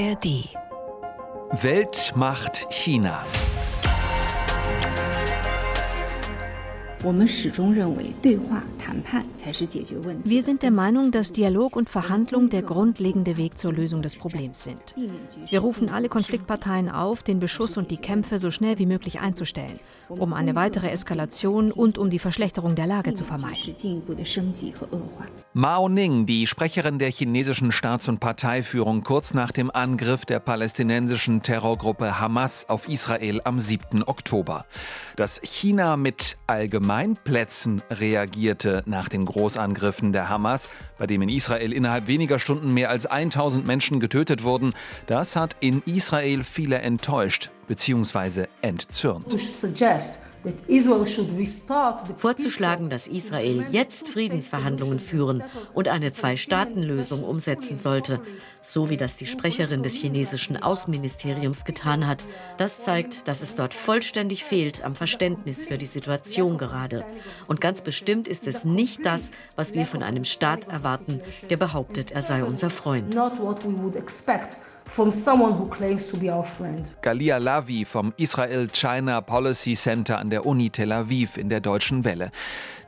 ARD. Weltmacht China. Wir sind der Meinung, dass Dialog und Verhandlung der grundlegende Weg zur Lösung des Problems sind. Wir rufen alle Konfliktparteien auf, den Beschuss und die Kämpfe so schnell wie möglich einzustellen, um eine weitere Eskalation und um die Verschlechterung der Lage zu vermeiden. Mao Ning, die Sprecherin der chinesischen Staats- und Parteiführung kurz nach dem Angriff der palästinensischen Terrorgruppe Hamas auf Israel am 7. Oktober. Dass China mit Allgemeinplätzen reagierte nach den Großangriffen der Hamas, bei dem in Israel innerhalb weniger Stunden mehr als 1000 Menschen getötet wurden, das hat in Israel viele enttäuscht bzw. entzürnt. Vorzuschlagen, dass Israel jetzt Friedensverhandlungen führen und eine Zwei-Staaten-Lösung umsetzen sollte, so wie das die Sprecherin des chinesischen Außenministeriums getan hat, das zeigt, dass es dort vollständig fehlt am Verständnis für die Situation gerade. Und ganz bestimmt ist es nicht das, was wir von einem Staat erwarten, der behauptet, er sei unser Freund from someone who claims to be our friend. Galia Lavi vom Israel-China Policy Center an der Uni Tel Aviv in der Deutschen Welle.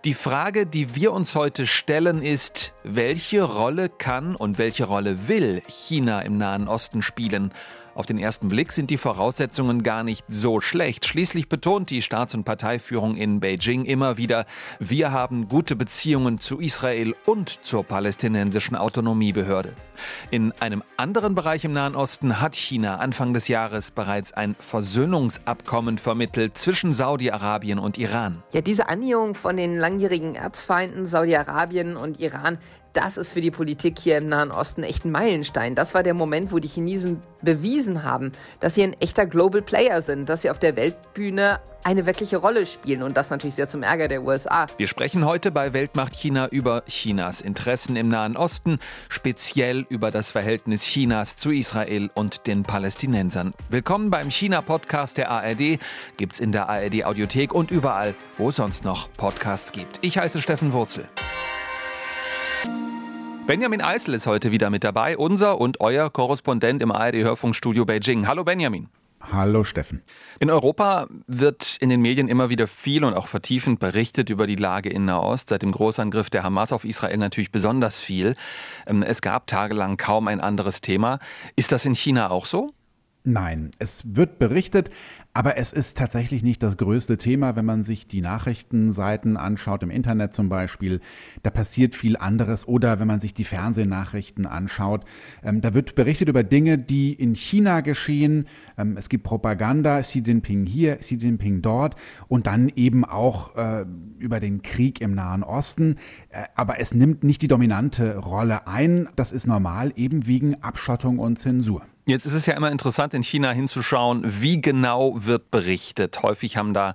Die Frage, die wir uns heute stellen, ist, welche Rolle kann und welche Rolle will China im Nahen Osten spielen? Auf den ersten Blick sind die Voraussetzungen gar nicht so schlecht. Schließlich betont die Staats- und Parteiführung in Beijing immer wieder, wir haben gute Beziehungen zu Israel und zur palästinensischen Autonomiebehörde. In einem anderen Bereich im Nahen Osten hat China Anfang des Jahres bereits ein Versöhnungsabkommen vermittelt zwischen Saudi-Arabien und Iran. Ja, diese Annäherung von den langjährigen Erzfeinden Saudi-Arabien und Iran, das ist für die Politik hier im Nahen Osten echt ein Meilenstein. Das war der Moment, wo die Chinesen bewiesen haben, dass sie ein echter Global Player sind, dass sie auf der Weltbühne eine wirkliche Rolle spielen und das natürlich sehr zum Ärger der USA. Wir sprechen heute bei Weltmacht China über Chinas Interessen im Nahen Osten, speziell über das Verhältnis Chinas zu Israel und den Palästinensern. Willkommen beim China-Podcast der ARD. Gibt's in der ARD Audiothek und überall, wo es sonst noch Podcasts gibt. Ich heiße Steffen Wurzel. Benjamin Eisel ist heute wieder mit dabei, unser und euer Korrespondent im ARD-Hörfunkstudio Beijing. Hallo Benjamin. Hallo Steffen. In Europa wird in den Medien immer wieder viel und auch vertiefend berichtet über die Lage in Nahost. Seit dem Großangriff der Hamas auf Israel natürlich besonders viel. Ähm, es gab tagelang kaum ein anderes Thema. Ist das in China auch so? Nein, es wird berichtet, aber es ist tatsächlich nicht das größte Thema, wenn man sich die Nachrichtenseiten anschaut, im Internet zum Beispiel. Da passiert viel anderes. Oder wenn man sich die Fernsehnachrichten anschaut. Ähm, da wird berichtet über Dinge, die in China geschehen. Ähm, es gibt Propaganda, Xi Jinping hier, Xi Jinping dort. Und dann eben auch äh, über den Krieg im Nahen Osten. Äh, aber es nimmt nicht die dominante Rolle ein. Das ist normal, eben wegen Abschottung und Zensur. Jetzt ist es ja immer interessant, in China hinzuschauen, wie genau wird berichtet. Häufig haben da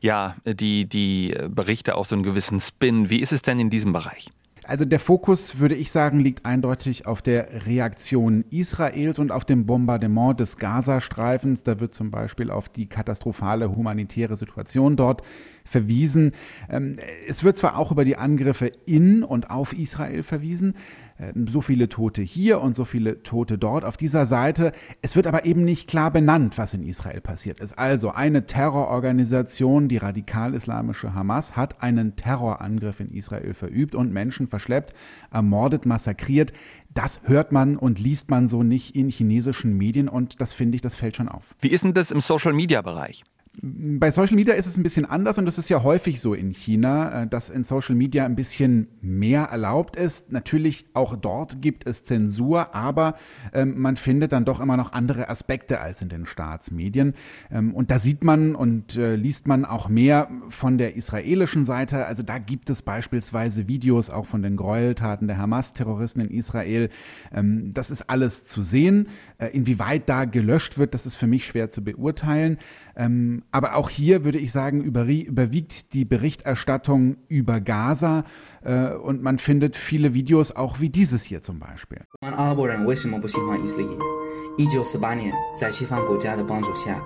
ja die, die Berichte auch so einen gewissen Spin. Wie ist es denn in diesem Bereich? Also der Fokus, würde ich sagen, liegt eindeutig auf der Reaktion Israels und auf dem Bombardement des Gazastreifens. Da wird zum Beispiel auf die katastrophale humanitäre Situation dort verwiesen. Ähm, es wird zwar auch über die Angriffe in und auf Israel verwiesen, so viele Tote hier und so viele Tote dort auf dieser Seite. Es wird aber eben nicht klar benannt, was in Israel passiert ist. Also eine Terrororganisation, die radikal-islamische Hamas, hat einen Terrorangriff in Israel verübt und Menschen verschleppt, ermordet, massakriert. Das hört man und liest man so nicht in chinesischen Medien und das finde ich, das fällt schon auf. Wie ist denn das im Social-Media-Bereich? Bei Social Media ist es ein bisschen anders und das ist ja häufig so in China, äh, dass in Social Media ein bisschen mehr erlaubt ist. Natürlich auch dort gibt es Zensur, aber ähm, man findet dann doch immer noch andere Aspekte als in den Staatsmedien. Ähm, und da sieht man und äh, liest man auch mehr von der israelischen Seite. Also da gibt es beispielsweise Videos auch von den Gräueltaten der Hamas-Terroristen in Israel. Ähm, das ist alles zu sehen. Äh, inwieweit da gelöscht wird, das ist für mich schwer zu beurteilen. Ähm, aber auch hier würde ich sagen, überwiegt die Berichterstattung über Gaza äh, und man findet viele Videos auch wie dieses hier zum Beispiel. 阿拉伯人为什么不喜欢以色列？一九四八年，在西方国家的帮助下。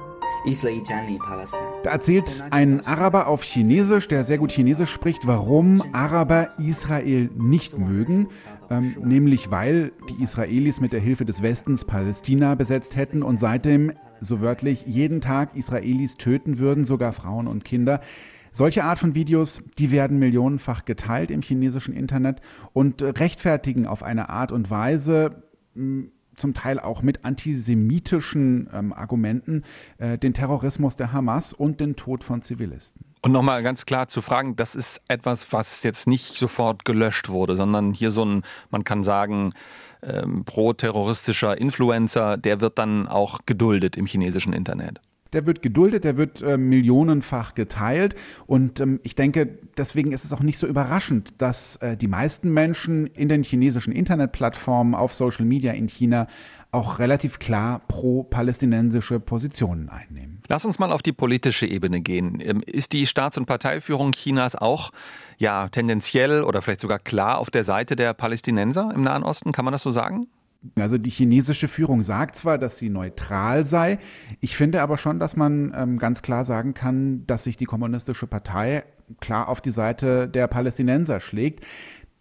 Da erzählt ein Araber auf Chinesisch, der sehr gut Chinesisch spricht, warum Araber Israel nicht mögen. Ähm, nämlich weil die Israelis mit der Hilfe des Westens Palästina besetzt hätten und seitdem, so wörtlich, jeden Tag Israelis töten würden, sogar Frauen und Kinder. Solche Art von Videos, die werden millionenfach geteilt im chinesischen Internet und rechtfertigen auf eine Art und Weise, hm, zum Teil auch mit antisemitischen ähm, Argumenten, äh, den Terrorismus der Hamas und den Tod von Zivilisten. Und nochmal ganz klar zu fragen, das ist etwas, was jetzt nicht sofort gelöscht wurde, sondern hier so ein, man kann sagen, ähm, pro-terroristischer Influencer, der wird dann auch geduldet im chinesischen Internet. Der wird geduldet, der wird äh, millionenfach geteilt. Und ähm, ich denke, deswegen ist es auch nicht so überraschend, dass äh, die meisten Menschen in den chinesischen Internetplattformen auf Social Media in China auch relativ klar pro-palästinensische Positionen einnehmen. Lass uns mal auf die politische Ebene gehen. Ähm, ist die Staats- und Parteiführung Chinas auch ja, tendenziell oder vielleicht sogar klar auf der Seite der Palästinenser im Nahen Osten? Kann man das so sagen? Also die chinesische Führung sagt zwar, dass sie neutral sei, ich finde aber schon, dass man ähm, ganz klar sagen kann, dass sich die kommunistische Partei klar auf die Seite der Palästinenser schlägt.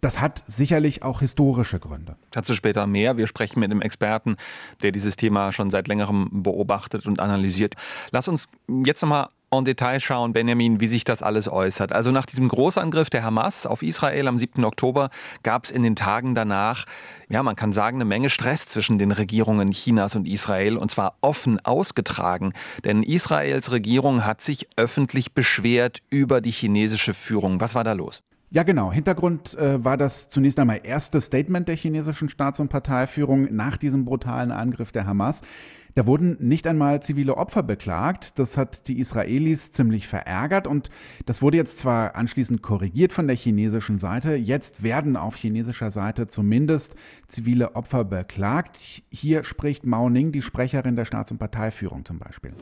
Das hat sicherlich auch historische Gründe. Dazu später mehr. Wir sprechen mit einem Experten, der dieses Thema schon seit längerem beobachtet und analysiert. Lass uns jetzt nochmal en Detail schauen, Benjamin, wie sich das alles äußert. Also nach diesem Großangriff der Hamas auf Israel am 7. Oktober gab es in den Tagen danach, ja, man kann sagen, eine Menge Stress zwischen den Regierungen Chinas und Israel und zwar offen ausgetragen. Denn Israels Regierung hat sich öffentlich beschwert über die chinesische Führung. Was war da los? Ja, genau. Hintergrund äh, war das zunächst einmal erste Statement der chinesischen Staats- und Parteiführung nach diesem brutalen Angriff der Hamas. Da wurden nicht einmal zivile Opfer beklagt. Das hat die Israelis ziemlich verärgert und das wurde jetzt zwar anschließend korrigiert von der chinesischen Seite. Jetzt werden auf chinesischer Seite zumindest zivile Opfer beklagt. Hier spricht Mao Ning, die Sprecherin der Staats- und Parteiführung zum Beispiel.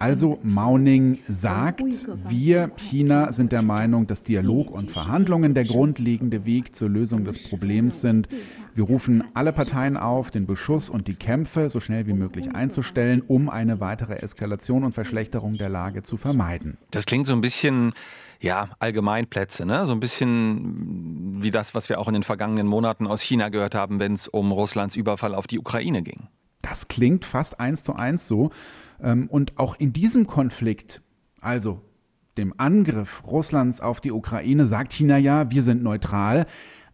Also Mao Ning sagt, wir, China, sind der Meinung, dass Dialog und Verhandlungen der grundlegende Weg zur Lösung des Problems sind. Wir rufen alle Parteien Parteien auf, den Beschuss und die Kämpfe so schnell wie möglich einzustellen, um eine weitere Eskalation und Verschlechterung der Lage zu vermeiden. Das klingt so ein bisschen ja, Allgemeinplätze, ne? So ein bisschen wie das, was wir auch in den vergangenen Monaten aus China gehört haben, wenn es um Russlands Überfall auf die Ukraine ging. Das klingt fast eins zu eins so. Ähm, und auch in diesem Konflikt, also dem Angriff Russlands auf die Ukraine, sagt China ja, wir sind neutral.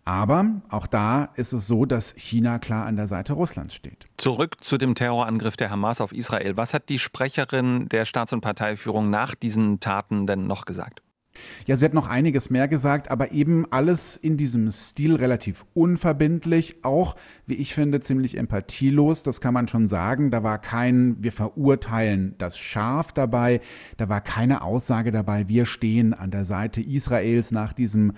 Aber auch da ist es so, dass China klar an der Seite Russlands steht. Zurück zu dem Terrorangriff der Hamas auf Israel. Was hat die Sprecherin der Staats- und Parteiführung nach diesen Taten denn noch gesagt? Ja, sie hat noch einiges mehr gesagt, aber eben alles in diesem Stil relativ unverbindlich, auch, wie ich finde, ziemlich empathielos, das kann man schon sagen. Da war kein, wir verurteilen das Schaf dabei, da war keine Aussage dabei, wir stehen an der Seite Israels nach diesem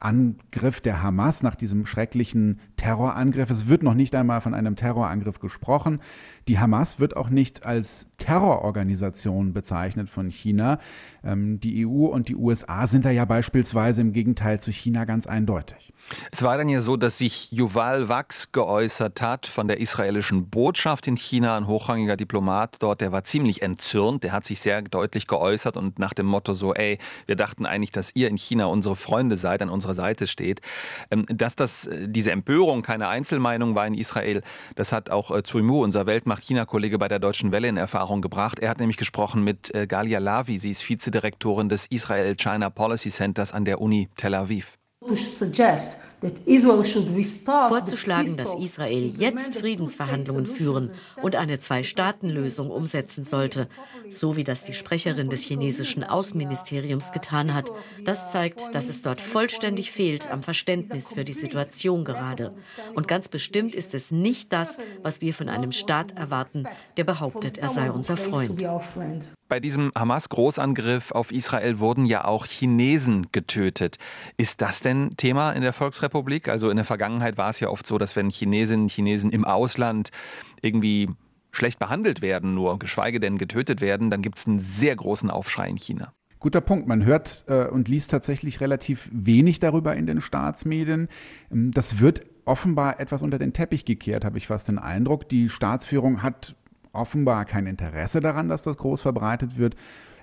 Angriff der Hamas, nach diesem schrecklichen Terrorangriff. Es wird noch nicht einmal von einem Terrorangriff gesprochen. Die Hamas wird auch nicht als Terrororganisation bezeichnet von China. Ähm, die EU und die USA sind da ja beispielsweise im Gegenteil zu China ganz eindeutig. Es war dann ja so, dass sich Yuval Wachs geäußert hat von der israelischen Botschaft in China, ein hochrangiger Diplomat dort, der war ziemlich entzürnt, der hat sich sehr deutlich geäußert und nach dem Motto so, ey, wir dachten eigentlich, dass ihr in China unsere Freunde seid, an unserer Seite steht. Ähm, dass das, äh, diese Empörung keine Einzelmeinung war in Israel, das hat auch äh, Zui Mu, unser Weltmacht-China-Kollege bei der Deutschen Welle in Erfahrung gebracht. Er hat nämlich gesprochen mit äh, Galia Lavi, sie ist Vizedirektorin des Israel-China Policy Centers an der Uni Tel Aviv. Vorzuschlagen, dass Israel jetzt Friedensverhandlungen führen und eine Zwei-Staaten-Lösung umsetzen sollte, so wie das die Sprecherin des chinesischen Außenministeriums getan hat, das zeigt, dass es dort vollständig fehlt am Verständnis für die Situation gerade. Und ganz bestimmt ist es nicht das, was wir von einem Staat erwarten, der behauptet, er sei unser Freund. Bei diesem Hamas-Großangriff auf Israel wurden ja auch Chinesen getötet. Ist das denn Thema in der Volksrepublik? Also in der Vergangenheit war es ja oft so, dass wenn Chinesinnen und Chinesen im Ausland irgendwie schlecht behandelt werden, nur geschweige denn getötet werden, dann gibt es einen sehr großen Aufschrei in China. Guter Punkt. Man hört äh, und liest tatsächlich relativ wenig darüber in den Staatsmedien. Ähm, das wird offenbar etwas unter den Teppich gekehrt, habe ich fast den Eindruck. Die Staatsführung hat offenbar kein Interesse daran, dass das groß verbreitet wird.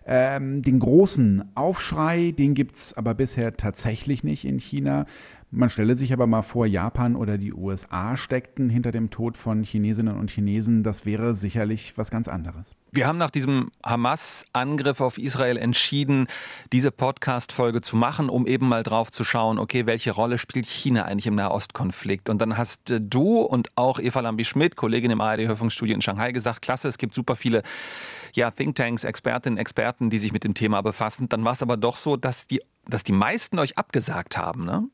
Ähm, den großen Aufschrei, den gibt es aber bisher tatsächlich nicht in China. Man stelle sich aber mal vor, Japan oder die USA steckten hinter dem Tod von Chinesinnen und Chinesen. Das wäre sicherlich was ganz anderes. Wir haben nach diesem Hamas-Angriff auf Israel entschieden, diese Podcast-Folge zu machen, um eben mal drauf zu schauen, okay, welche Rolle spielt China eigentlich im Nahostkonflikt? Und dann hast äh, du und auch Eva Lambi-Schmidt, Kollegin im ARD-Hörfunkstudio in Shanghai, gesagt, klasse, es gibt super viele ja, Thinktanks, Expertinnen, Experten, die sich mit dem Thema befassen. Dann war es aber doch so, dass die, dass die meisten euch abgesagt haben, ne?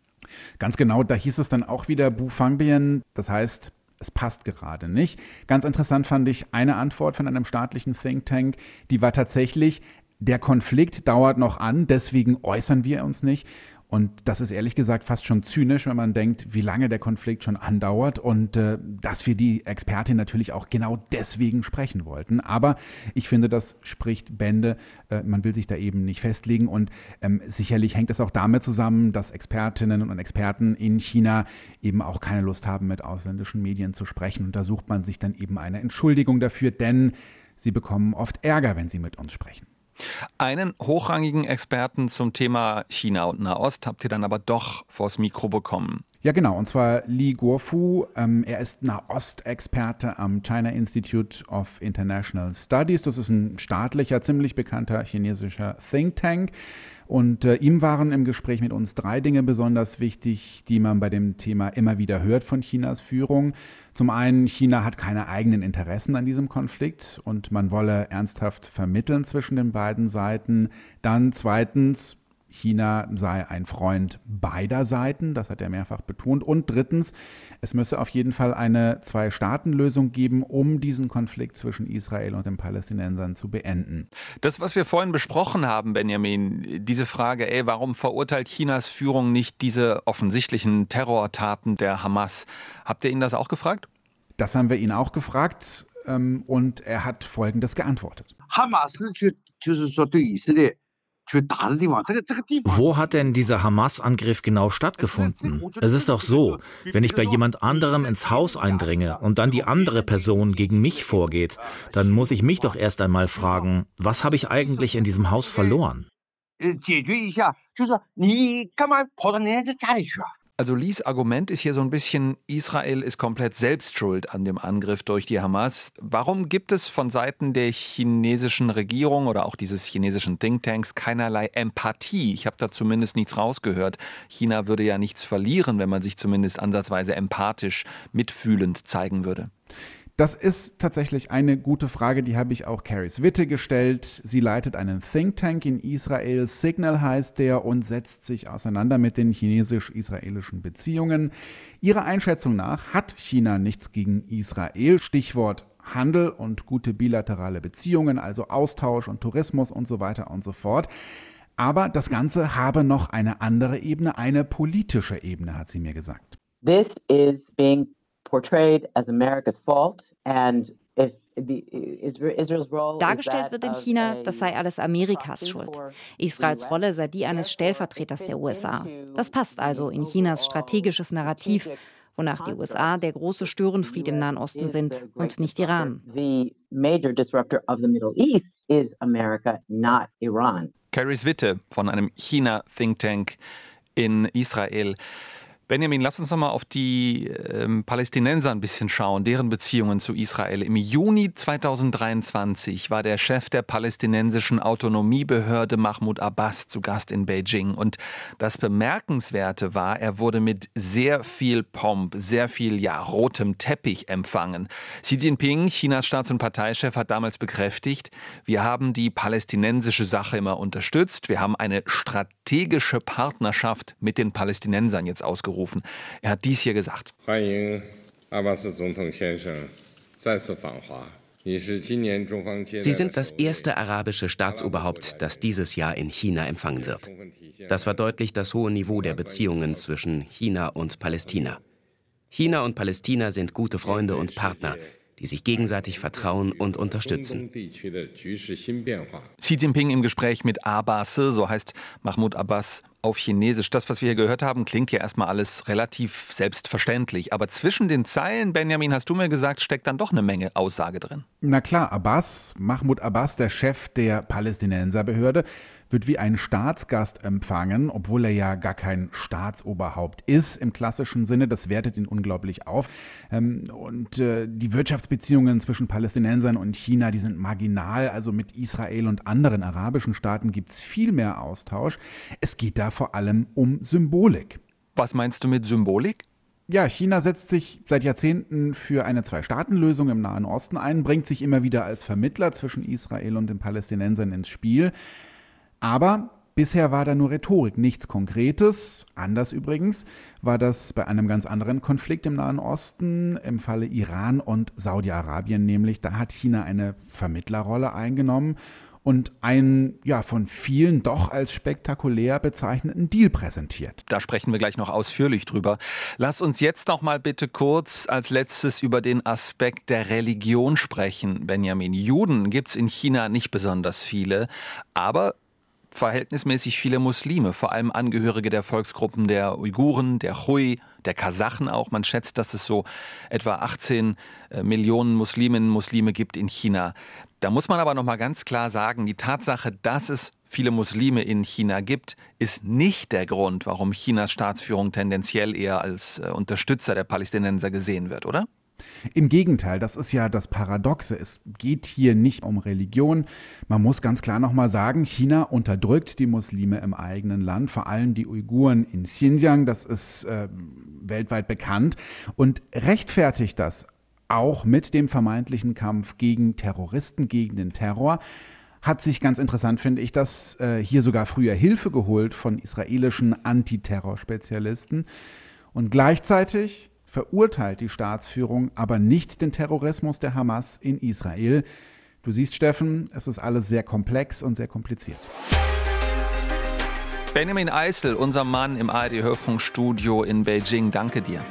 Ganz genau, da hieß es dann auch wieder Bu Fangbien, das heißt, es passt gerade nicht. Ganz interessant fand ich eine Antwort von einem staatlichen Think Tank, die war tatsächlich, der Konflikt dauert noch an, deswegen äußern wir uns nicht. Und das ist ehrlich gesagt fast schon zynisch, wenn man denkt, wie lange der Konflikt schon andauert und äh, dass wir die Expertin natürlich auch genau deswegen sprechen wollten. Aber ich finde, das spricht Bände. Äh, man will sich da eben nicht festlegen und ähm, sicherlich hängt es auch damit zusammen, dass Expertinnen und Experten in China eben auch keine Lust haben, mit ausländischen Medien zu sprechen. Und da sucht man sich dann eben eine Entschuldigung dafür, denn sie bekommen oft Ärger, wenn sie mit uns sprechen. Einen hochrangigen Experten zum Thema China und Nahost habt ihr dann aber doch vors Mikro bekommen. Ja, genau. Und zwar Li Guofu. Ähm, er ist Nahost-Experte am China Institute of International Studies. Das ist ein staatlicher, ziemlich bekannter chinesischer Think Tank. Und äh, ihm waren im Gespräch mit uns drei Dinge besonders wichtig, die man bei dem Thema immer wieder hört von Chinas Führung. Zum einen, China hat keine eigenen Interessen an diesem Konflikt und man wolle ernsthaft vermitteln zwischen den beiden Seiten. Dann zweitens, China sei ein Freund beider Seiten, das hat er mehrfach betont. Und drittens, es müsse auf jeden Fall eine Zwei-Staaten-Lösung geben, um diesen Konflikt zwischen Israel und den Palästinensern zu beenden. Das, was wir vorhin besprochen haben, Benjamin, diese Frage, ey, warum verurteilt Chinas Führung nicht diese offensichtlichen Terrortaten der Hamas? Habt ihr ihn das auch gefragt? Das haben wir ihn auch gefragt ähm, und er hat Folgendes geantwortet. Hamas 就是说对以色列 wo hat denn dieser Hamas-Angriff genau stattgefunden? Es ist doch so, wenn ich bei jemand anderem ins Haus eindringe und dann die andere Person gegen mich vorgeht, dann muss ich mich doch erst einmal fragen, was habe ich eigentlich in diesem Haus verloren? 解决一下，就是你干嘛跑到人家家里去啊 ？also Lees Argument ist hier so ein bisschen, Israel ist komplett selbst schuld an dem Angriff durch die Hamas. Warum gibt es von Seiten der chinesischen Regierung oder auch dieses chinesischen Thinktanks keinerlei Empathie? Ich habe da zumindest nichts rausgehört. China würde ja nichts verlieren, wenn man sich zumindest ansatzweise empathisch, mitfühlend zeigen würde. Das ist tatsächlich eine gute Frage, die habe ich auch Caris Witte gestellt. Sie leitet einen Think Tank in Israel, Signal heißt der, und setzt sich auseinander mit den chinesisch-israelischen Beziehungen. Ihrer Einschätzung nach hat China nichts gegen Israel, Stichwort Handel und gute bilaterale Beziehungen, also Austausch und Tourismus und so weiter und so fort. Aber das Ganze habe noch eine andere Ebene, eine politische Ebene, hat sie mir gesagt. This is being portrayed as America's fault. Dargestellt wird in China, das sei alles Amerikas Schuld. Israels Rolle sei die eines Stellvertreters der USA. Das passt also in Chinas strategisches Narrativ, wonach die USA der große Störenfried im Nahen Osten sind und nicht Iran. Caris Witte von einem China-Think Tank in Israel. Benjamin, lass uns nochmal auf die ähm, Palästinenser ein bisschen schauen, deren Beziehungen zu Israel. Im Juni 2023 war der Chef der palästinensischen Autonomiebehörde Mahmoud Abbas zu Gast in Beijing. Und das Bemerkenswerte war, er wurde mit sehr viel Pomp, sehr viel ja, rotem Teppich empfangen. Xi Jinping, Chinas Staats- und Parteichef, hat damals bekräftigt, wir haben die palästinensische Sache immer unterstützt. Wir haben eine strategische Partnerschaft mit den Palästinensern jetzt ausgerufen gerufen. Er hat dies hier gesagt. Sie sind das erste arabische Staatsoberhaupt, das dieses Jahr in China empfangen wird. Das verdeutlicht das hohe Niveau der Beziehungen zwischen China und Palästina. China und Palästina sind gute Freunde und Partner, die sich gegenseitig vertrauen und unterstützen. Xi Jinping im Gespräch mit Abbas, so heißt Mahmoud Abbas auf Chinesisch. Das, was wir hier gehört haben, klingt ja erstmal alles relativ selbstverständlich. Aber zwischen den Zeilen, Benjamin, hast du mir gesagt, steckt dann doch eine Menge Aussage drin. Na klar, Abbas, Mahmoud Abbas, der Chef der Palästinenserbehörde, wird wie ein Staatsgast empfangen, obwohl er ja gar kein Staatsoberhaupt ist im klassischen Sinne. Das wertet ihn unglaublich auf. Ähm, und äh, die Wirtschaftsbeziehungen zwischen Palästinensern und China, die sind marginal. Also mit Israel und anderen arabischen Staaten gibt es viel mehr Austausch. Es geht da vor allem um Symbolik. Was meinst du mit Symbolik? Ja, China setzt sich seit Jahrzehnten für eine Zwei-Staaten-Lösung im Nahen Osten ein, bringt sich immer wieder als Vermittler zwischen Israel und den Palästinensern ins Spiel. Aber bisher war da nur Rhetorik, nichts Konkretes. Anders übrigens war das bei einem ganz anderen Konflikt im Nahen Osten, im Falle Iran und Saudi-Arabien nämlich. Da hat China eine Vermittlerrolle eingenommen und einen ja von vielen doch als spektakulär bezeichneten Deal präsentiert. Da sprechen wir gleich noch ausführlich drüber. Lass uns jetzt noch mal bitte kurz als letztes über den Aspekt der Religion sprechen. Benjamin, Juden gibt es in China nicht besonders viele, aber verhältnismäßig viele Muslime, vor allem Angehörige der Volksgruppen der Uiguren, der Hui, der Kasachen auch. Man schätzt, dass es so etwa 18 äh, Millionen Musliminnen und Muslime gibt in China. Da muss man aber noch mal ganz klar sagen, die Tatsache, dass es viele Muslime in China gibt, ist nicht der Grund, warum Chinas Staatsführung tendenziell eher als äh, Unterstützer der Palästinenser gesehen wird, oder? Im Gegenteil, das ist ja das Paradoxe. Es geht hier nicht um Religion. Man muss ganz klar nochmal sagen, China unterdrückt die Muslime im eigenen Land, vor allem die Uiguren in Xinjiang, das ist äh, weltweit bekannt, und rechtfertigt das auch mit dem vermeintlichen Kampf gegen Terroristen, gegen den Terror hat sich ganz interessant, finde ich, dass äh, hier sogar früher Hilfe geholt von israelischen Antiterrorspezialisten. Und gleichzeitig verurteilt die Staatsführung aber nicht den Terrorismus der Hamas in Israel. Du siehst, Steffen, es ist alles sehr komplex und sehr kompliziert. Benjamin Eisel, unser Mann im ARD-Hörfunkstudio in Beijing, danke dir.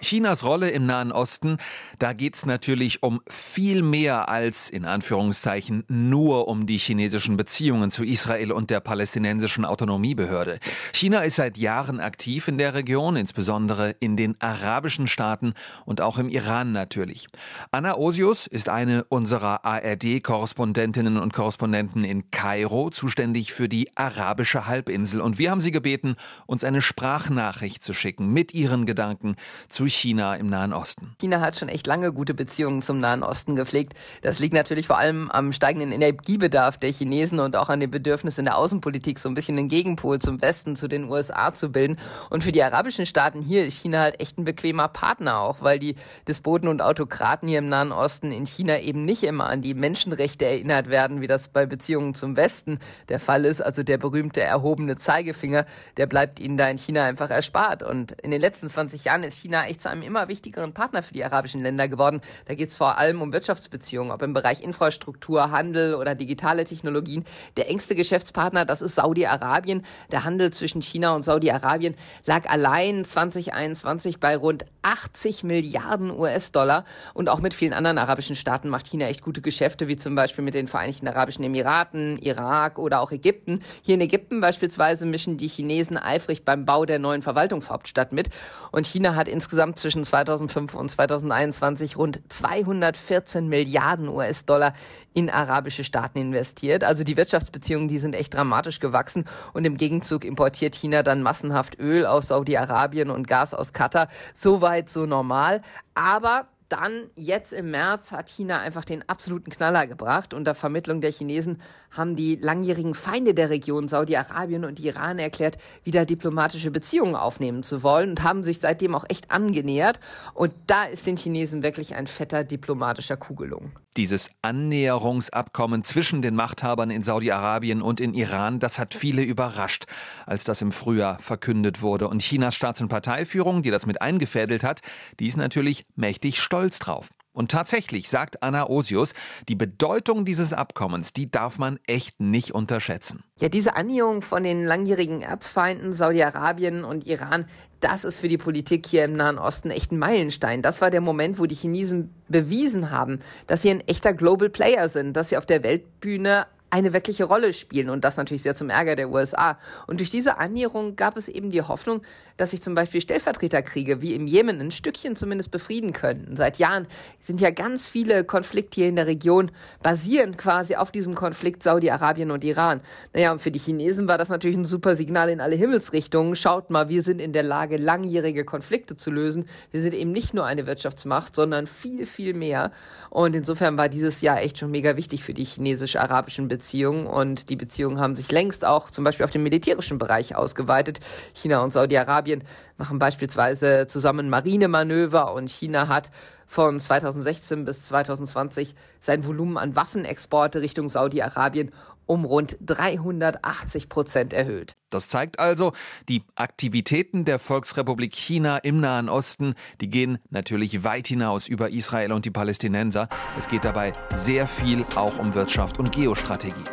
Chinas Rolle im Nahen Osten, da geht es natürlich um viel mehr als in Anführungszeichen nur um die chinesischen Beziehungen zu Israel und der palästinensischen Autonomiebehörde. China ist seit Jahren aktiv in der Region, insbesondere in den arabischen Staaten und auch im Iran natürlich. Anna Osius ist eine unserer ARD-Korrespondentinnen und Korrespondenten in Kairo, zuständig für die arabische Halbinsel. Und wir haben sie gebeten, uns eine Sprachnachricht zu schicken mit ihren Gedanken zu China im Nahen Osten? China hat schon echt lange gute Beziehungen zum Nahen Osten gepflegt. Das liegt natürlich vor allem am steigenden Energiebedarf der Chinesen und auch an dem Bedürfnis in der Außenpolitik so ein bisschen den Gegenpol zum Westen, zu den USA zu bilden. Und für die arabischen Staaten hier ist China halt echt ein bequemer Partner auch, weil die Despoten und Autokraten hier im Nahen Osten in China eben nicht immer an die Menschenrechte erinnert werden, wie das bei Beziehungen zum Westen der Fall ist. Also der berühmte erhobene Zeigefinger, der bleibt ihnen da in China einfach erspart. Und in den letzten 20 Jahren ist China echt zu einem immer wichtigeren Partner für die arabischen Länder geworden. Da geht es vor allem um Wirtschaftsbeziehungen, ob im Bereich Infrastruktur, Handel oder digitale Technologien. Der engste Geschäftspartner, das ist Saudi-Arabien. Der Handel zwischen China und Saudi-Arabien lag allein 2021 bei rund 80 Milliarden US-Dollar. Und auch mit vielen anderen arabischen Staaten macht China echt gute Geschäfte, wie zum Beispiel mit den Vereinigten Arabischen Emiraten, Irak oder auch Ägypten. Hier in Ägypten beispielsweise mischen die Chinesen eifrig beim Bau der neuen Verwaltungshauptstadt mit. Und China hat insgesamt zwischen 2005 und 2021 rund 214 Milliarden US-Dollar in arabische Staaten investiert. Also die Wirtschaftsbeziehungen, die sind echt dramatisch gewachsen und im Gegenzug importiert China dann massenhaft Öl aus Saudi-Arabien und Gas aus Katar. Soweit so normal. Aber dann jetzt im März hat China einfach den absoluten Knaller gebracht. Unter Vermittlung der Chinesen haben die langjährigen Feinde der Region Saudi-Arabien und Iran erklärt, wieder diplomatische Beziehungen aufnehmen zu wollen und haben sich seitdem auch echt angenähert. Und da ist den Chinesen wirklich ein fetter diplomatischer Coup gelungen. Dieses Annäherungsabkommen zwischen den Machthabern in Saudi-Arabien und in Iran, das hat viele überrascht, als das im Frühjahr verkündet wurde. Und Chinas Staats- und Parteiführung, die das mit eingefädelt hat, die ist natürlich mächtig stolz drauf. Und tatsächlich, sagt Anna Osius, die Bedeutung dieses Abkommens, die darf man echt nicht unterschätzen. Ja, diese Annäherung von den langjährigen Erzfeinden Saudi-Arabien und Iran, das ist für die Politik hier im Nahen Osten echt ein Meilenstein. Das war der Moment, wo die Chinesen bewiesen haben, dass sie ein echter Global Player sind, dass sie auf der Weltbühne eine wirkliche Rolle spielen und das natürlich sehr zum Ärger der USA. Und durch diese Annäherung gab es eben die Hoffnung, dass sich zum Beispiel Stellvertreterkriege wie im Jemen ein Stückchen zumindest befrieden könnten. Seit Jahren sind ja ganz viele Konflikte hier in der Region basieren quasi auf diesem Konflikt Saudi-Arabien und Iran. Naja, und für die Chinesen war das natürlich ein super Signal in alle Himmelsrichtungen. Schaut mal, wir sind in der Lage, langjährige Konflikte zu lösen. Wir sind eben nicht nur eine Wirtschaftsmacht, sondern viel, viel mehr. Und insofern war dieses Jahr echt schon mega wichtig für die chinesisch-arabischen Beziehungen. Beziehungen und die Beziehungen haben sich längst auch zum Beispiel auf den militärischen Bereich ausgeweitet. China und Saudi-Arabien machen beispielsweise zusammen Marinemanöver und China hat von 2016 bis 2020 sein Volumen an Waffenexporte Richtung Saudi-Arabien um rund 380 Prozent erhöht. Das zeigt also, die Aktivitäten der Volksrepublik China im Nahen Osten, die gehen natürlich weit hinaus über Israel und die Palästinenser. Es geht dabei sehr viel auch um Wirtschaft und Geostrategie.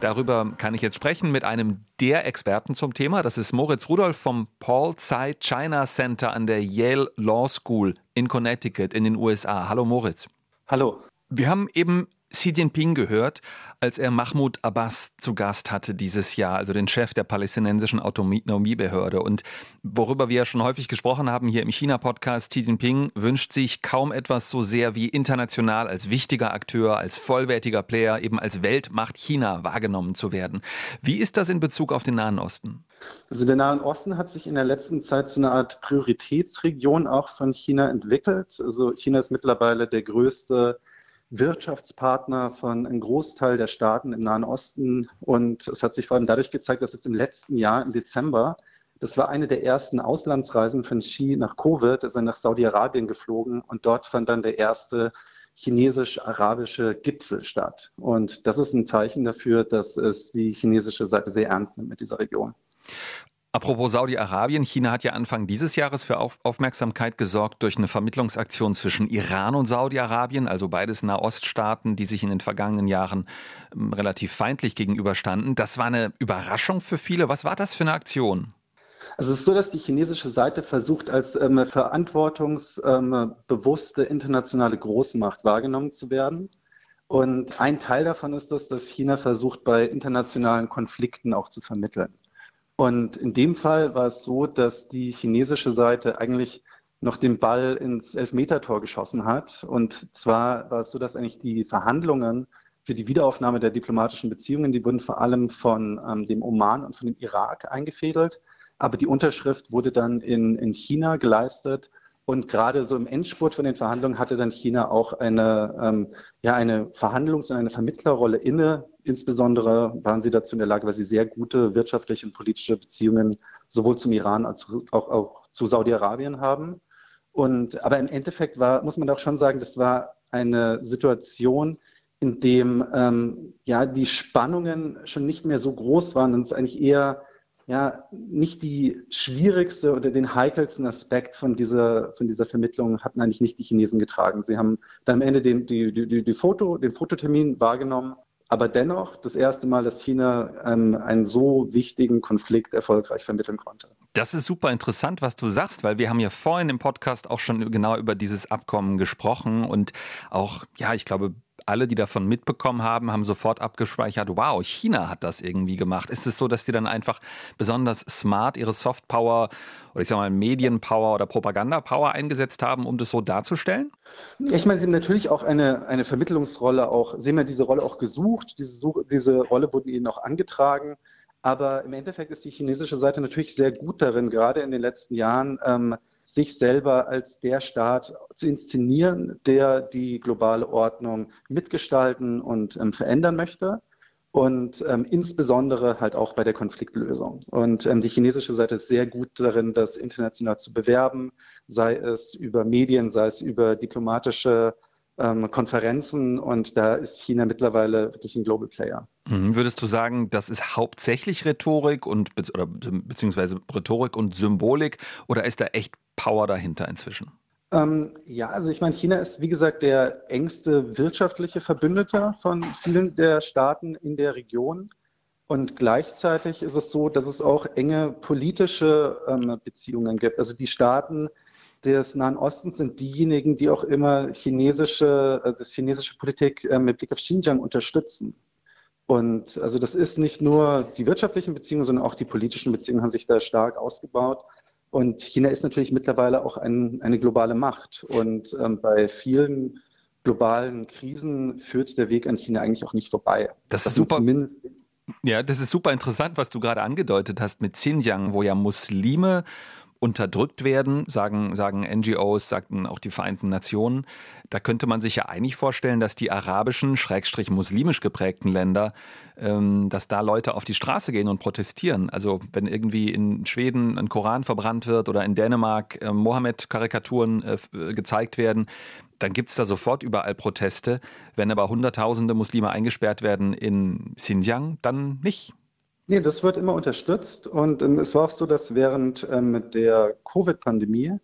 Darüber kann ich jetzt sprechen mit einem der Experten zum Thema. Das ist Moritz Rudolph vom Paul Tsai China Center an der Yale Law School in Connecticut in den USA. Hallo Moritz. Hallo. Wir haben eben Xi Jinping gehört, als er Mahmoud Abbas zu Gast hatte dieses Jahr, also den Chef der palästinensischen Autonomiebehörde. Und worüber wir ja schon häufig gesprochen haben hier im China-Podcast, Xi Jinping wünscht sich kaum etwas so sehr wie international als wichtiger Akteur, als vollwertiger Player, eben als Weltmacht China wahrgenommen zu werden. Wie ist das in Bezug auf den Nahen Osten? Also der Nahen Osten hat sich in der letzten Zeit zu einer Art Prioritätsregion auch von China entwickelt. Also China ist mittlerweile der größte Wirtschaftspartner von einem Großteil der Staaten im Nahen Osten. Und es hat sich vor allem dadurch gezeigt, dass jetzt im letzten Jahr, im Dezember, das war eine der ersten Auslandsreisen von Xi nach Covid, ist er nach Saudi-Arabien geflogen und dort fand dann der erste chinesisch-arabische Gipfel statt. Und das ist ein Zeichen dafür, dass es die chinesische Seite sehr ernst nimmt mit dieser Region. Apropos Saudi-Arabien, China hat ja Anfang dieses Jahres für Aufmerksamkeit gesorgt durch eine Vermittlungsaktion zwischen Iran und Saudi-Arabien, also beides Nahoststaaten, die sich in den vergangenen Jahren ähm, relativ feindlich gegenüberstanden. Das war eine Überraschung für viele. Was war das für eine Aktion? Also es ist so, dass die chinesische Seite versucht, als ähm, verantwortungsbewusste ähm, internationale Großmacht wahrgenommen zu werden. Und ein Teil davon ist das, dass China versucht, bei internationalen Konflikten auch zu vermitteln. Und in dem Fall war es so, dass die chinesische Seite eigentlich noch den Ball ins Elfmetertor geschossen hat. Und zwar war es so, dass eigentlich die Verhandlungen für die Wiederaufnahme der diplomatischen Beziehungen, die wurden vor allem von ähm, dem Oman und von dem Irak eingefädelt. Aber die Unterschrift wurde dann in, in China geleistet. Und gerade so im Endspurt von den Verhandlungen hatte dann China auch eine, ähm, ja, eine Verhandlungs- und eine Vermittlerrolle inne, Insbesondere waren sie dazu in der Lage, weil sie sehr gute wirtschaftliche und politische Beziehungen sowohl zum Iran als auch, auch zu Saudi-Arabien haben. Und, aber im Endeffekt war, muss man auch schon sagen, das war eine Situation, in dem ähm, ja, die Spannungen schon nicht mehr so groß waren und es eigentlich eher ja, nicht die schwierigste oder den heikelsten Aspekt von dieser, von dieser Vermittlung hatten eigentlich nicht die Chinesen getragen. Sie haben dann am Ende den, die, die, die Foto, den Fototermin wahrgenommen aber dennoch das erste Mal, dass China ähm, einen so wichtigen Konflikt erfolgreich vermitteln konnte. Das ist super interessant, was du sagst, weil wir haben ja vorhin im Podcast auch schon genau über dieses Abkommen gesprochen und auch, ja, ich glaube, alle, die davon mitbekommen haben, haben sofort abgespeichert, wow, China hat das irgendwie gemacht. Ist es so, dass die dann einfach besonders smart ihre Softpower oder ich sag mal Medienpower oder Propagandapower eingesetzt haben, um das so darzustellen? Ich meine, sie haben natürlich auch eine, eine Vermittlungsrolle auch, sie haben ja diese Rolle auch gesucht, diese, diese Rolle wurde ihnen auch angetragen. Aber im Endeffekt ist die chinesische Seite natürlich sehr gut darin, gerade in den letzten Jahren, ähm, sich selber als der Staat zu inszenieren, der die globale Ordnung mitgestalten und ähm, verändern möchte. Und ähm, insbesondere halt auch bei der Konfliktlösung. Und ähm, die chinesische Seite ist sehr gut darin, das international zu bewerben, sei es über Medien, sei es über diplomatische ähm, Konferenzen und da ist China mittlerweile wirklich ein Global Player. Mhm. Würdest du sagen, das ist hauptsächlich Rhetorik und oder, beziehungsweise Rhetorik und Symbolik oder ist da echt Power dahinter inzwischen? Ähm, ja, also ich meine, China ist wie gesagt der engste wirtschaftliche Verbündeter von vielen der Staaten in der Region. Und gleichzeitig ist es so, dass es auch enge politische ähm, Beziehungen gibt. Also die Staaten des Nahen Ostens sind diejenigen, die auch immer chinesische, äh, das chinesische Politik äh, mit Blick auf Xinjiang unterstützen. Und also das ist nicht nur die wirtschaftlichen Beziehungen, sondern auch die politischen Beziehungen haben sich da stark ausgebaut. Und China ist natürlich mittlerweile auch ein, eine globale Macht. Und ähm, bei vielen globalen Krisen führt der Weg an China eigentlich auch nicht vorbei. Das, das ist super. Ja, das ist super interessant, was du gerade angedeutet hast mit Xinjiang, wo ja Muslime unterdrückt werden, sagen, sagen NGOs, sagten auch die Vereinten Nationen. Da könnte man sich ja eigentlich vorstellen, dass die arabischen, schrägstrich muslimisch geprägten Länder, ähm, dass da Leute auf die Straße gehen und protestieren. Also wenn irgendwie in Schweden ein Koran verbrannt wird oder in Dänemark äh, Mohammed-Karikaturen äh, gezeigt werden, dann gibt es da sofort überall Proteste. Wenn aber Hunderttausende Muslime eingesperrt werden in Xinjiang, dann nicht. Nee, das wird immer unterstützt. Und ähm, es war auch so, dass während ähm, der Covid-Pandemie,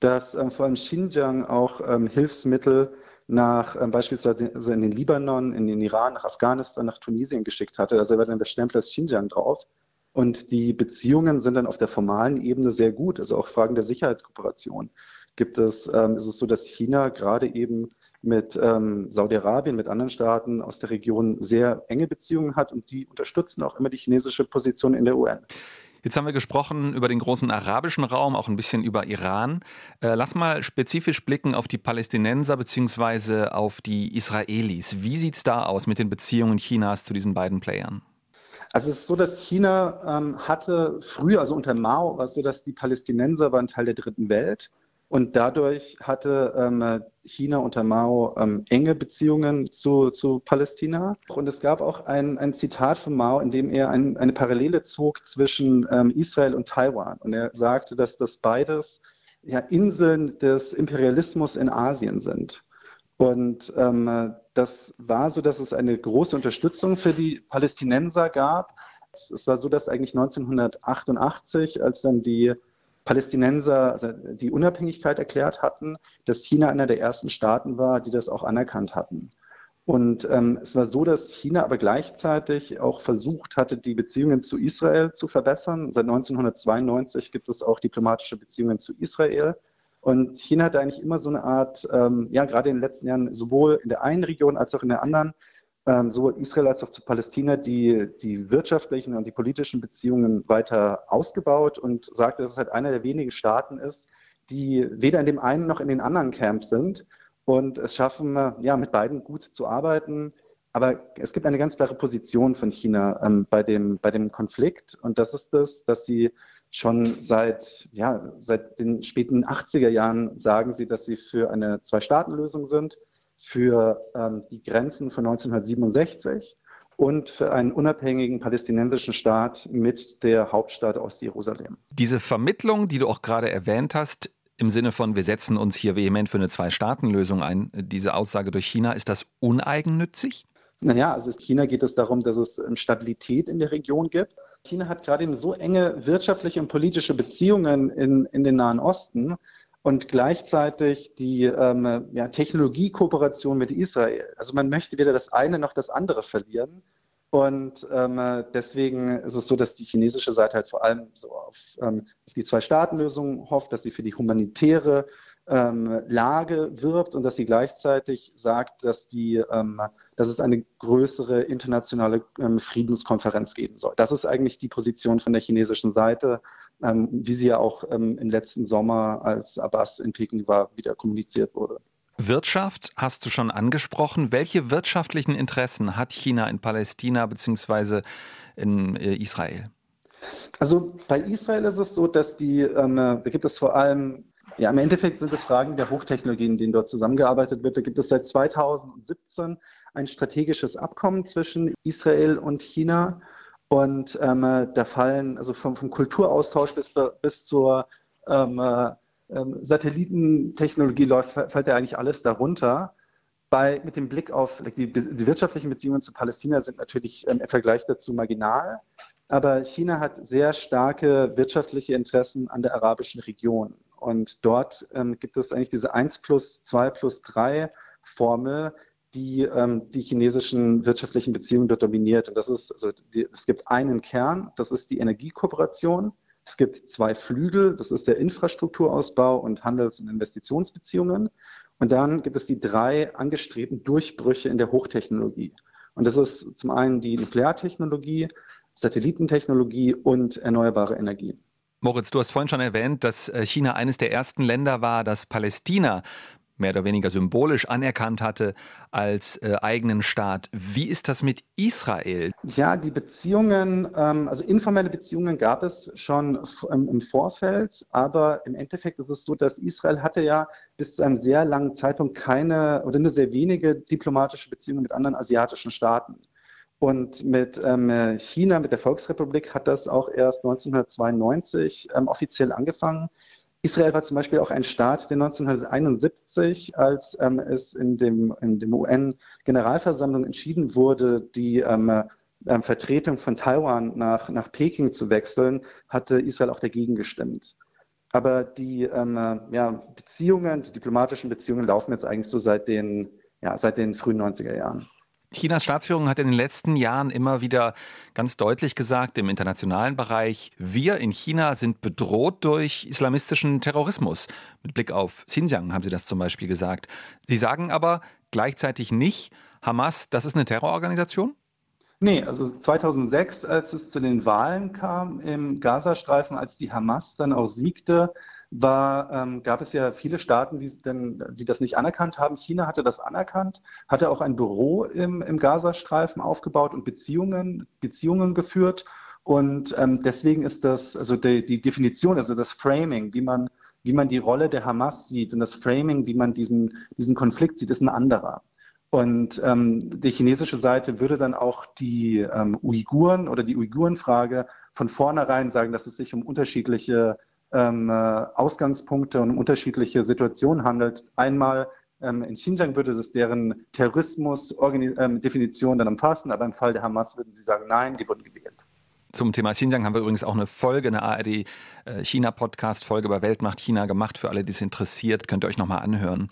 dass ähm, vor allem Xinjiang auch ähm, Hilfsmittel nach ähm, beispielsweise in den Libanon, in den Iran, nach Afghanistan, nach Tunesien geschickt hatte. Also war dann der Stempel des Xinjiang drauf. Und die Beziehungen sind dann auf der formalen Ebene sehr gut, also auch Fragen der Sicherheitskooperation. Gibt es, ähm, ist es so, dass China gerade eben mit ähm, Saudi-Arabien, mit anderen Staaten aus der Region sehr enge Beziehungen hat und die unterstützen auch immer die chinesische Position in der UN. Jetzt haben wir gesprochen über den großen arabischen Raum, auch ein bisschen über Iran. Äh, lass mal spezifisch blicken auf die Palästinenser bzw. auf die Israelis. Wie sieht es da aus mit den Beziehungen Chinas zu diesen beiden Playern? Also es ist so, dass China ähm, hatte früher, also unter Mao, war es so, dass die Palästinenser waren Teil der dritten Welt und dadurch hatte ähm, China unter Mao ähm, enge Beziehungen zu, zu Palästina. Und es gab auch ein, ein Zitat von Mao, in dem er ein, eine Parallele zog zwischen ähm, Israel und Taiwan. Und er sagte, dass das beides ja, Inseln des Imperialismus in Asien sind. Und ähm, das war so, dass es eine große Unterstützung für die Palästinenser gab. Es war so, dass eigentlich 1988, als dann die Palästinenser also die Unabhängigkeit erklärt hatten, dass China einer der ersten Staaten war, die das auch anerkannt hatten. Und ähm, es war so, dass China aber gleichzeitig auch versucht hatte, die Beziehungen zu Israel zu verbessern. Seit 1992 gibt es auch diplomatische Beziehungen zu Israel. Und China hatte eigentlich immer so eine Art, ähm, ja, gerade in den letzten Jahren sowohl in der einen Region als auch in der anderen sowohl Israel als auch zu Palästina die, die wirtschaftlichen und die politischen Beziehungen weiter ausgebaut und sagte, dass es halt einer der wenigen Staaten ist, die weder in dem einen noch in den anderen Camp sind und es schaffen, ja, mit beiden gut zu arbeiten. Aber es gibt eine ganz klare Position von China ähm, bei, dem, bei dem Konflikt und das ist das, dass sie schon seit, ja, seit den späten 80er Jahren sagen sie, dass sie für eine Zwei-Staaten-Lösung sind für ähm, die Grenzen von 1967 und für einen unabhängigen palästinensischen Staat mit der Hauptstadt Ost-Jerusalem. Diese Vermittlung, die du auch gerade erwähnt hast, im Sinne von, wir setzen uns hier vehement für eine Zwei-Staaten-Lösung ein, diese Aussage durch China, ist das uneigennützig? Naja, also China geht es darum, dass es ähm, Stabilität in der Region gibt. China hat gerade so enge wirtschaftliche und politische Beziehungen in, in den Nahen Osten, und gleichzeitig die ähm, ja, Technologiekooperation mit Israel. Also man möchte weder das eine noch das andere verlieren. Und ähm, deswegen ist es so, dass die chinesische Seite halt vor allem so auf, ähm, auf die Zwei-Staaten-Lösung hofft, dass sie für die humanitäre ähm, Lage wirbt und dass sie gleichzeitig sagt, dass, die, ähm, dass es eine größere internationale ähm, Friedenskonferenz geben soll. Das ist eigentlich die Position von der chinesischen Seite wie sie ja auch ähm, im letzten Sommer, als Abbas in Peking war, wieder kommuniziert wurde. Wirtschaft hast du schon angesprochen. Welche wirtschaftlichen Interessen hat China in Palästina bzw. in äh, Israel? Also bei Israel ist es so, dass die, ähm, da gibt es vor allem, ja im Endeffekt sind es Fragen der Hochtechnologien, in denen dort zusammengearbeitet wird. Da gibt es seit 2017 ein strategisches Abkommen zwischen Israel und China. Und ähm, da fallen, also vom, vom Kulturaustausch bis, bis zur ähm, ähm, Satellitentechnologie läuft, fällt ja eigentlich alles darunter. bei, mit dem Blick auf die, die wirtschaftlichen Beziehungen zu Palästina sind natürlich ähm, im Vergleich dazu marginal. Aber China hat sehr starke wirtschaftliche Interessen an der arabischen Region. Und dort ähm, gibt es eigentlich diese 1 plus 2 plus 3 Formel, die ähm, die chinesischen wirtschaftlichen Beziehungen dort dominiert. Und das ist, also die, es gibt einen Kern, das ist die Energiekooperation. Es gibt zwei Flügel, das ist der Infrastrukturausbau und Handels- und Investitionsbeziehungen. Und dann gibt es die drei angestrebten Durchbrüche in der Hochtechnologie. Und das ist zum einen die Nukleartechnologie, Satellitentechnologie und erneuerbare Energien. Moritz, du hast vorhin schon erwähnt, dass äh, China eines der ersten Länder war, das Palästina mehr oder weniger symbolisch anerkannt hatte als äh, eigenen Staat. Wie ist das mit Israel? Ja, die Beziehungen, ähm, also informelle Beziehungen gab es schon im, im, Vorfeld, aber im Endeffekt ist es so, dass Israel hatte ja bis zu einem sehr langen Zeitpunkt keine oder nur sehr wenige diplomatische Beziehungen mit anderen asiatischen Staaten. Und mit ähm, China, mit der Volksrepublik, hat das auch erst 1992 ähm, offiziell angefangen. Israel war zum Beispiel auch ein Staat, der 1971, als ähm, es in dem, in dem UN-Generalversammlung entschieden wurde, die ähm, ähm, Vertretung von Taiwan nach, nach Peking zu wechseln, hatte Israel auch dagegen gestimmt. Aber die ähm, ja, Beziehungen, die diplomatischen Beziehungen laufen jetzt eigentlich so seit den, ja, seit den frühen 90er Jahren. Chinas Staatsführung hat in den letzten Jahren immer wieder ganz deutlich gesagt, im internationalen Bereich, wir in China sind bedroht durch islamistischen Terrorismus. Mit Blick auf Xinjiang haben sie das zum Beispiel gesagt. Sie sagen aber gleichzeitig nicht, Hamas, das ist eine Terrororganisation? Nee, also 2006, als es zu den Wahlen kam im Gazastreifen, als die Hamas dann auch siegte, war, ähm, gab es ja viele Staaten, die, denn, die das nicht anerkannt haben. China hatte das anerkannt, hatte auch ein Büro im, im Gazastreifen aufgebaut und Beziehungen, Beziehungen geführt. Und ähm, deswegen ist das, also die, die, Definition, also das Framing, wie man, wie man die Rolle der Hamas sieht und das Framing, wie man diesen, diesen Konflikt sieht, ist ein anderer. Und ähm, die chinesische Seite würde dann auch die ähm, Uiguren oder die Uigurenfrage von vornherein sagen, dass es sich um unterschiedliche ähm, äh, Ausgangspunkte und um unterschiedliche Situationen handelt. Einmal ähm, in Xinjiang würde das deren Terrorismus-Definition ähm, dann umfassen, aber im Fall der Hamas würden sie sagen, nein, die wurden gewählt. Zum Thema Xinjiang haben wir übrigens auch eine Folge, eine ARD-China-Podcast-Folge äh, über Weltmacht China gemacht. Für alle, die es interessiert, könnt ihr euch nochmal anhören.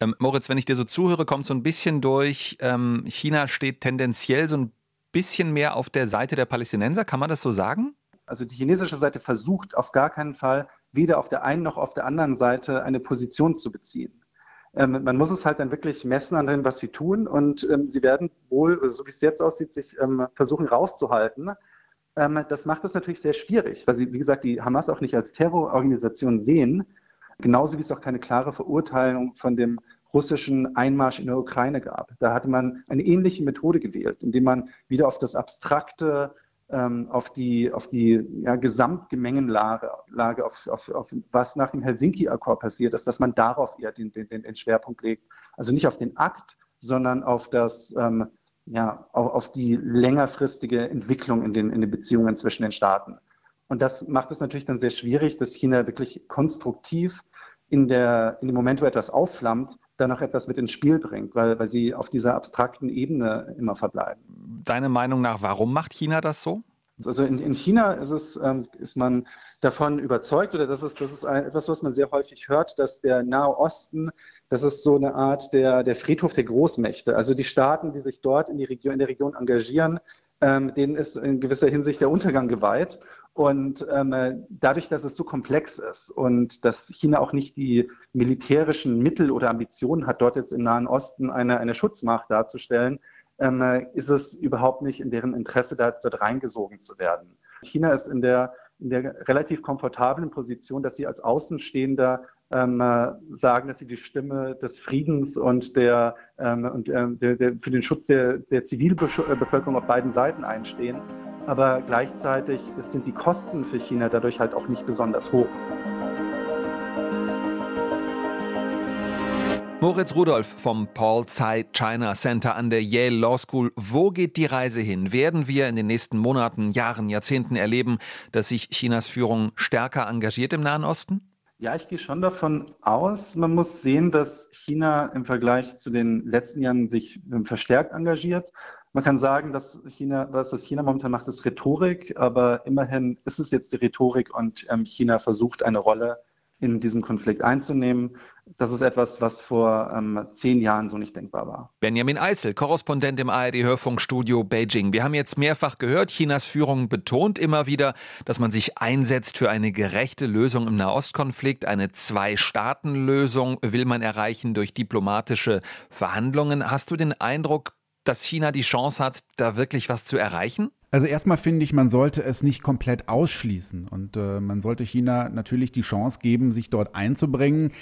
Ähm, Moritz, wenn ich dir so zuhöre, kommt so ein bisschen durch, ähm, China steht tendenziell so ein bisschen mehr auf der Seite der Palästinenser. Kann man das so sagen? Also die chinesische Seite versucht auf gar keinen Fall, weder auf der einen noch auf der anderen Seite eine Position zu beziehen. Ähm, man muss es halt dann wirklich messen an dem, was sie tun. Und ähm, sie werden wohl, so wie es jetzt aussieht, sich ähm, versuchen rauszuhalten. Ähm, das macht es natürlich sehr schwierig, weil sie, wie gesagt, die Hamas auch nicht als Terrororganisation sehen. Genauso wie es auch keine klare Verurteilung von dem russischen Einmarsch in der Ukraine gab. Da hatte man eine ähnliche Methode gewählt, indem man wieder auf das abstrakte auf die, auf die ja, Gesamtgemengenlage, Lage, auf, auf, auf was nach dem Helsinki-Akkord passiert ist, dass man darauf eher den, den, den Schwerpunkt legt. Also nicht auf den Akt, sondern auf das, ähm, ja, auf, auf die längerfristige Entwicklung in den, in den Beziehungen zwischen den Staaten. Und das macht es natürlich dann sehr schwierig, dass China wirklich konstruktiv in, der, in dem Moment, wo etwas aufflammt, dann noch etwas mit ins Spiel bringt, weil, weil sie auf dieser abstrakten Ebene immer verbleiben. Deine Meinung nach, warum macht China das so? Also in, in China ist, es, ähm, ist man davon überzeugt, oder das ist, das ist ein, etwas, was man sehr häufig hört, dass der Nahe Osten, das ist so eine Art der, der Friedhof der Großmächte. Also die Staaten, die sich dort in, die Region, in der Region engagieren, ähm, denen ist in gewisser Hinsicht der Untergang geweiht. Und ähm, dadurch, dass es so komplex ist und dass China auch nicht die militärischen Mittel oder Ambitionen hat, dort jetzt im Nahen Osten eine, eine Schutzmacht darzustellen, ähm, ist es überhaupt nicht in deren Interesse, da jetzt dort reingesogen zu werden. China ist in der, in der relativ komfortablen Position, dass sie als Außenstehender ähm, äh, sagen, dass sie die Stimme des Friedens und, der, ähm, und ähm, der, der, für den Schutz der, der Zivilbevölkerung auf beiden Seiten einstehen aber gleichzeitig sind die Kosten für China dadurch halt auch nicht besonders hoch. Moritz Rudolph vom Paul Tsai China Center an der Yale Law School. Wo geht die Reise hin? Werden wir in den nächsten Monaten, Jahren, Jahrzehnten erleben, dass sich Chinas Führung stärker engagiert im Nahen Osten? Ja, ich gehe schon davon aus, man muss sehen, dass China im Vergleich zu den letzten Jahren sich verstärkt engagiert. Man kann sagen, dass China, was das China momentan macht, ist Rhetorik, aber immerhin ist es jetzt die Rhetorik und ähm, China versucht eine Rolle in diesem Konflikt einzunehmen. Das ist etwas, was vor ähm, zehn Jahren so nicht denkbar war. Benjamin Eisel, Korrespondent im ARD-Hörfunkstudio Beijing. Wir haben jetzt mehrfach gehört, Chinas Führung betont immer wieder, dass man sich einsetzt für eine gerechte Lösung im Nahostkonflikt. Eine Zwei-Staaten-Lösung will man erreichen durch diplomatische Verhandlungen. Hast du den Eindruck, dass China die Chance hat, da wirklich was zu erreichen? Also erstmal finde ich, man sollte es nicht komplett ausschließen und äh, man sollte China natürlich die Chance geben, sich dort einzubringen.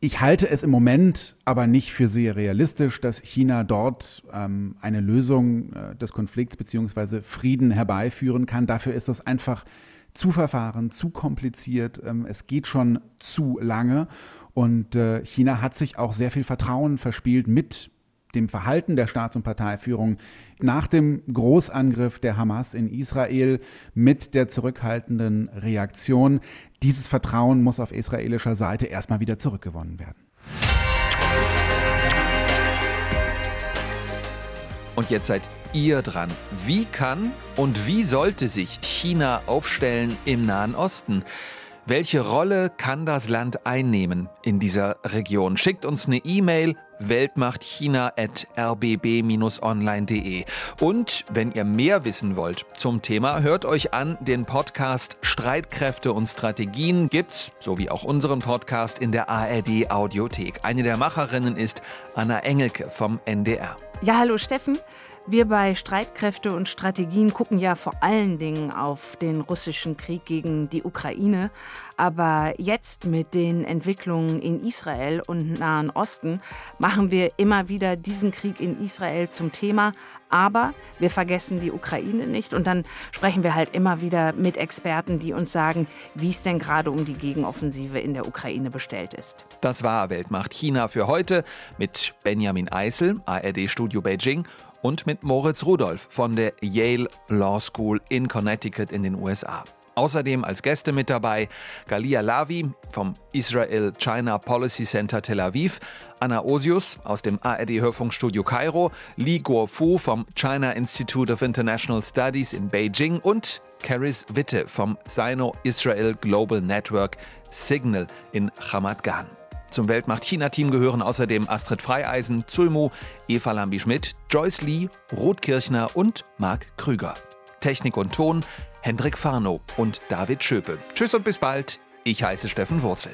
Ich halte es im Moment aber nicht für sehr realistisch, dass China dort ähm, eine Lösung äh, des Konflikts bzw. Frieden herbeiführen kann. Dafür ist das einfach zu verfahren, zu kompliziert. Ähm, es geht schon zu lange und äh, China hat sich auch sehr viel Vertrauen verspielt mit dem Verhalten der Staats- und Parteiführung nach dem Großangriff der Hamas in Israel mit der zurückhaltenden Reaktion. Dieses Vertrauen muss auf israelischer Seite erstmal wieder zurückgewonnen werden. Und jetzt seid ihr dran. Wie kann und wie sollte sich China aufstellen im Nahen Osten? Welche Rolle kann das Land einnehmen in dieser Region? Schickt uns eine E-Mail weltmachtchina.rbb-online.de. Und wenn ihr mehr wissen wollt zum Thema, hört euch an den Podcast Streitkräfte und Strategien gibt's, so wie auch unseren Podcast in der ARD Audiothek. Eine der Macherinnen ist Anna Engelke vom NDR. Ja, hallo Steffen. Wir bei Streitkräfte und Strategien gucken ja vor allen Dingen auf den russischen Krieg gegen die Ukraine. Aber jetzt mit den Entwicklungen in Israel und Nahen Osten machen wir immer wieder diesen Krieg in Israel zum Thema. Aber wir vergessen die Ukraine nicht. Und dann sprechen wir halt immer wieder mit Experten, die uns sagen, wie es denn gerade um die Gegenoffensive in der Ukraine bestellt ist. Das war Weltmacht China für heute mit Benjamin Eisel, ARD Studio Beijing und mit Moritz Rudolph von der Yale Law School in Connecticut in den USA. Außerdem als Gäste mit dabei Galia Lavi vom Israel China Policy Center Tel Aviv, Anna Osius aus dem ARD-Hörfunkstudio Kairo, Li Guofu vom China Institute of International Studies in Beijing und Caris Witte vom Sino-Israel Global Network Signal in Ramat Gan. Zum Weltmacht-China-Team gehören außerdem Astrid Freieisen, Zulmu, Eva Lambi-Schmidt, Joyce Lee, Ruth Kirchner und Marc Krüger. Technik und Ton Hendrik Farno und David Schöpe. Tschüss und bis bald. Ich heiße Steffen Wurzel.